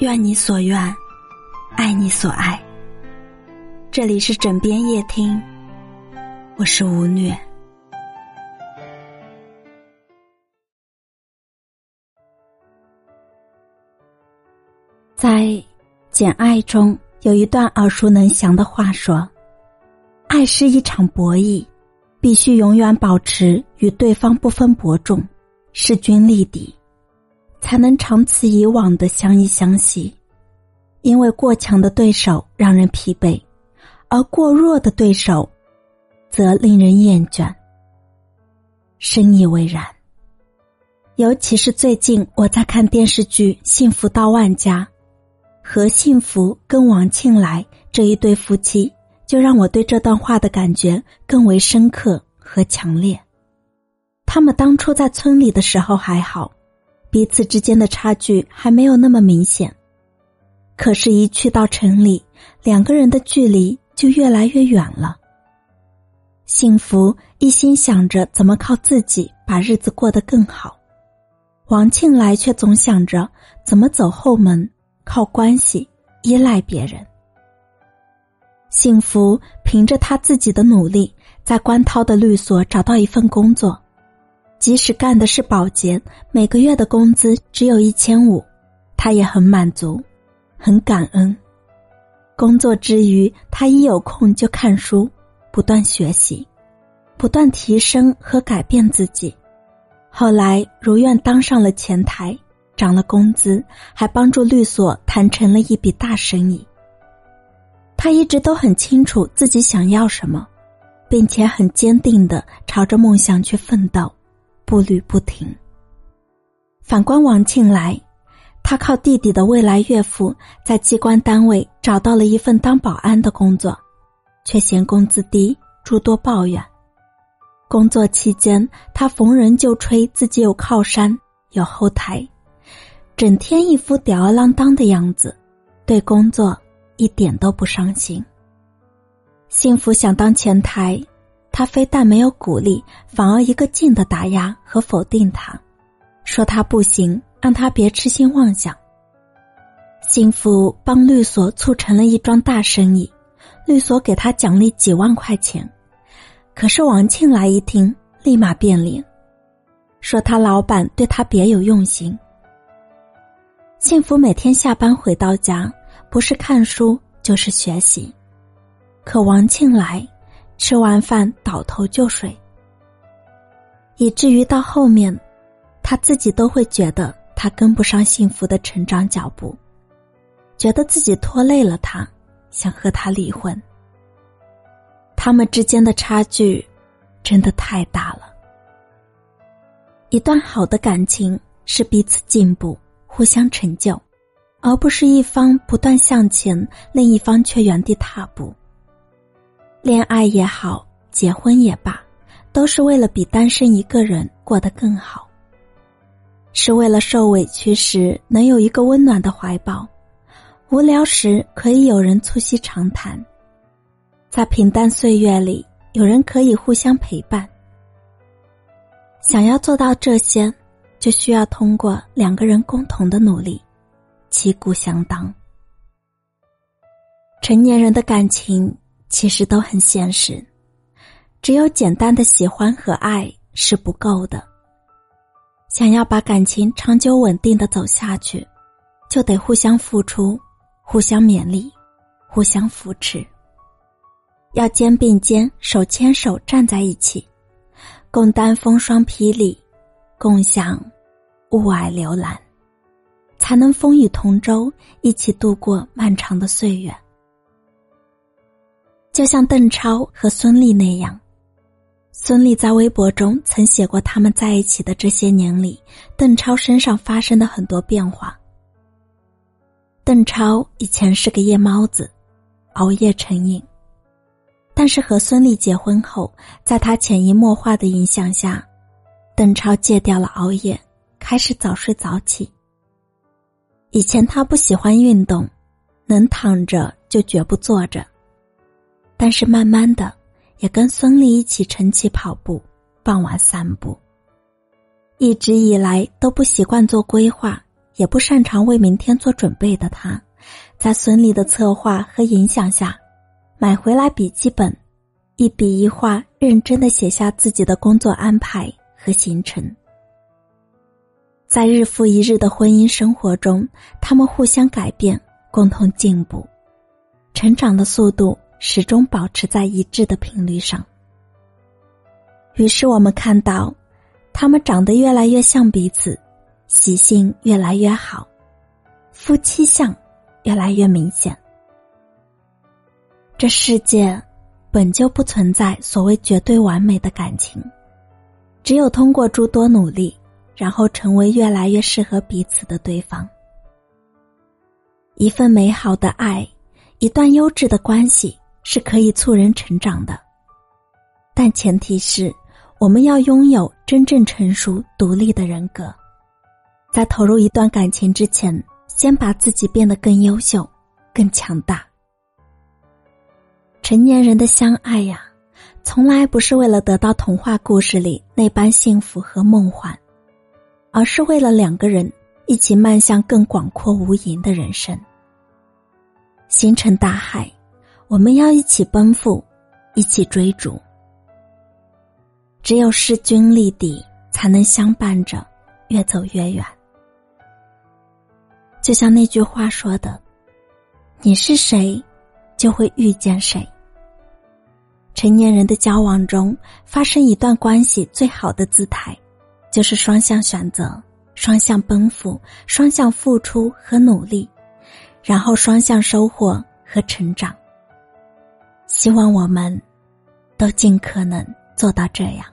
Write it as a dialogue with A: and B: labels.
A: 愿你所愿，爱你所爱。这里是枕边夜听，我是吴虐。在《简爱》中有一段耳熟能详的话说：“爱是一场博弈，必须永远保持与对方不分伯仲，势均力敌。”才能长此以往的相依相惜，因为过强的对手让人疲惫，而过弱的对手，则令人厌倦。深以为然。尤其是最近我在看电视剧《幸福到万家》，何幸福跟王庆来这一对夫妻，就让我对这段话的感觉更为深刻和强烈。他们当初在村里的时候还好。彼此之间的差距还没有那么明显，可是，一去到城里，两个人的距离就越来越远了。幸福一心想着怎么靠自己把日子过得更好，王庆来却总想着怎么走后门，靠关系依赖别人。幸福凭着他自己的努力，在关涛的律所找到一份工作。即使干的是保洁，每个月的工资只有一千五，他也很满足，很感恩。工作之余，他一有空就看书，不断学习，不断提升和改变自己。后来如愿当上了前台，涨了工资，还帮助律所谈成了一笔大生意。他一直都很清楚自己想要什么，并且很坚定的朝着梦想去奋斗。步履不停。反观王庆来，他靠弟弟的未来岳父在机关单位找到了一份当保安的工作，却嫌工资低，诸多抱怨。工作期间，他逢人就吹自己有靠山、有后台，整天一副吊儿郎当的样子，对工作一点都不上心。幸福想当前台。他非但没有鼓励，反而一个劲的打压和否定他，说他不行，让他别痴心妄想。幸福帮律所促成了一桩大生意，律所给他奖励几万块钱。可是王庆来一听，立马变脸，说他老板对他别有用心。幸福每天下班回到家，不是看书就是学习，可王庆来。吃完饭倒头就睡，以至于到后面，他自己都会觉得他跟不上幸福的成长脚步，觉得自己拖累了他，想和他离婚。他们之间的差距真的太大了。一段好的感情是彼此进步、互相成就，而不是一方不断向前，另一方却原地踏步。恋爱也好，结婚也罢，都是为了比单身一个人过得更好。是为了受委屈时能有一个温暖的怀抱，无聊时可以有人促膝长谈，在平淡岁月里有人可以互相陪伴。想要做到这些，就需要通过两个人共同的努力，旗鼓相当。成年人的感情。其实都很现实，只有简单的喜欢和爱是不够的。想要把感情长久稳定的走下去，就得互相付出，互相勉励，互相扶持。要肩并肩、手牵手站在一起，共担风霜霹雳，共享雾霭流岚，才能风雨同舟，一起度过漫长的岁月。就像邓超和孙俪那样，孙俪在微博中曾写过他们在一起的这些年里，邓超身上发生的很多变化。邓超以前是个夜猫子，熬夜成瘾。但是和孙俪结婚后，在他潜移默化的影响下，邓超戒掉了熬夜，开始早睡早起。以前他不喜欢运动，能躺着就绝不坐着。但是慢慢的，也跟孙俪一起晨起跑步，傍晚散步。一直以来都不习惯做规划，也不擅长为明天做准备的他，在孙俪的策划和影响下，买回来笔记本，一笔一画认真的写下自己的工作安排和行程。在日复一日的婚姻生活中，他们互相改变，共同进步，成长的速度始终保持在一致的频率上。于是我们看到，他们长得越来越像彼此，习性越来越好，夫妻相越来越明显。这世界本就不存在所谓绝对完美的感情，只有通过诸多努力。然后成为越来越适合彼此的对方。一份美好的爱，一段优质的关系是可以促人成长的，但前提是我们要拥有真正成熟独立的人格。在投入一段感情之前，先把自己变得更优秀、更强大。成年人的相爱呀，从来不是为了得到童话故事里那般幸福和梦幻。而是为了两个人一起迈向更广阔无垠的人生。星辰大海，我们要一起奔赴，一起追逐。只有势均力敌，才能相伴着越走越远。就像那句话说的：“你是谁，就会遇见谁。”成年人的交往中，发生一段关系最好的姿态。就是双向选择，双向奔赴，双向付出和努力，然后双向收获和成长。希望我们都尽可能做到这样。